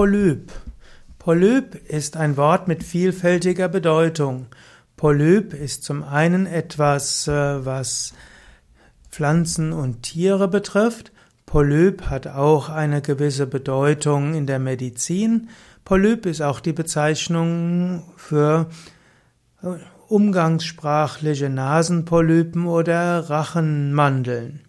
Polyp. Polyp ist ein Wort mit vielfältiger Bedeutung. Polyp ist zum einen etwas, äh, was Pflanzen und Tiere betrifft. Polyp hat auch eine gewisse Bedeutung in der Medizin. Polyp ist auch die Bezeichnung für äh, umgangssprachliche Nasenpolypen oder Rachenmandeln.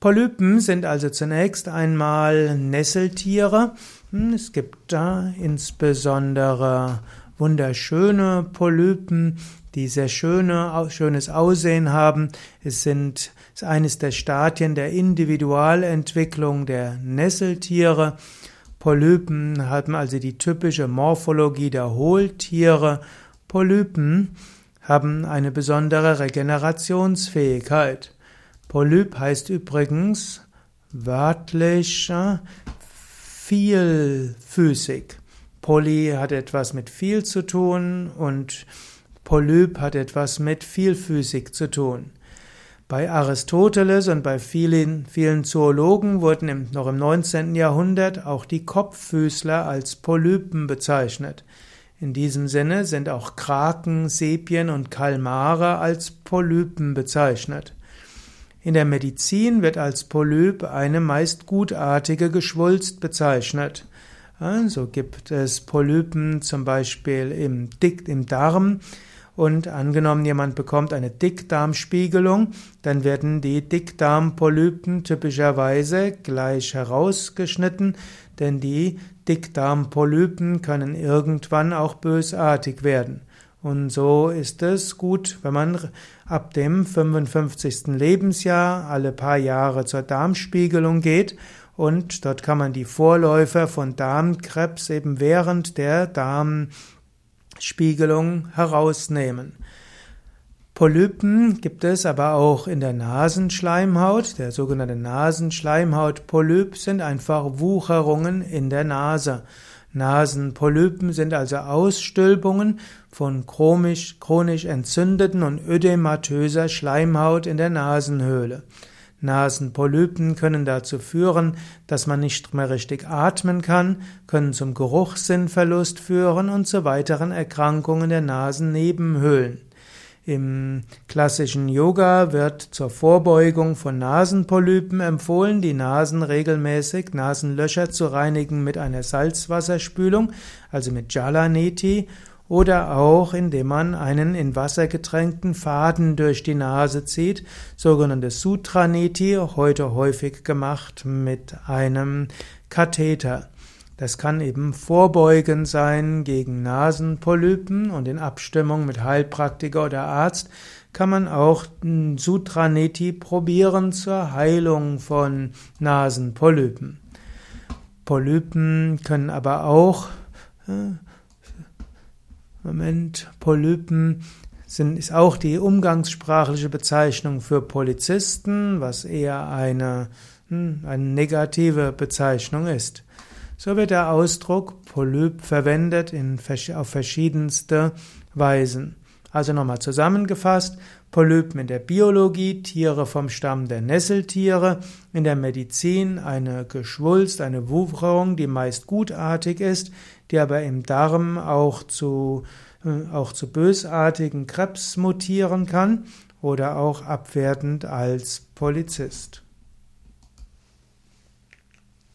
Polypen sind also zunächst einmal Nesseltiere. Hm, es gibt da insbesondere wunderschöne Polypen, die sehr schöne, schönes Aussehen haben. Es sind ist eines der Stadien der Individualentwicklung der Nesseltiere. Polypen haben also die typische Morphologie der Hohltiere. Polypen haben eine besondere Regenerationsfähigkeit. Polyp heißt übrigens wörtlich vielfüßig. Poly hat etwas mit viel zu tun und Polyp hat etwas mit vielfüßig zu tun. Bei Aristoteles und bei vielen, vielen Zoologen wurden im, noch im 19. Jahrhundert auch die Kopffüßler als Polypen bezeichnet. In diesem Sinne sind auch Kraken, Sepien und Kalmare als Polypen bezeichnet. In der Medizin wird als Polyp eine meist gutartige Geschwulst bezeichnet. So gibt es Polypen zum Beispiel im, Dick, im Darm. Und angenommen, jemand bekommt eine Dickdarmspiegelung, dann werden die Dickdarmpolypen typischerweise gleich herausgeschnitten, denn die Dickdarmpolypen können irgendwann auch bösartig werden. Und so ist es gut, wenn man ab dem 55. Lebensjahr alle paar Jahre zur Darmspiegelung geht und dort kann man die Vorläufer von Darmkrebs eben während der Darmspiegelung herausnehmen. Polypen gibt es aber auch in der Nasenschleimhaut. Der sogenannte Nasenschleimhautpolyp sind einfach Wucherungen in der Nase. Nasenpolypen sind also Ausstülpungen von chronisch, chronisch entzündeten und ödematöser Schleimhaut in der Nasenhöhle. Nasenpolypen können dazu führen, dass man nicht mehr richtig atmen kann, können zum Geruchssinnverlust führen und zu weiteren Erkrankungen der Nasennebenhöhlen. Im klassischen Yoga wird zur Vorbeugung von Nasenpolypen empfohlen, die Nasen regelmäßig, Nasenlöcher zu reinigen mit einer Salzwasserspülung, also mit Jalaneti, oder auch indem man einen in Wasser getränkten Faden durch die Nase zieht, sogenanntes Sutraneti, heute häufig gemacht mit einem Katheter. Das kann eben vorbeugend sein gegen Nasenpolypen und in Abstimmung mit Heilpraktiker oder Arzt kann man auch Sutraneti probieren zur Heilung von Nasenpolypen. Polypen können aber auch äh, Moment, Polypen sind, ist auch die umgangssprachliche Bezeichnung für Polizisten, was eher eine, hm, eine negative Bezeichnung ist. So wird der Ausdruck Polyp verwendet in, auf verschiedenste Weisen. Also nochmal zusammengefasst, Polypen in der Biologie, Tiere vom Stamm der Nesseltiere, in der Medizin eine Geschwulst, eine Wucherung, die meist gutartig ist, die aber im Darm auch zu, äh, auch zu bösartigen Krebs mutieren kann oder auch abwertend als Polizist.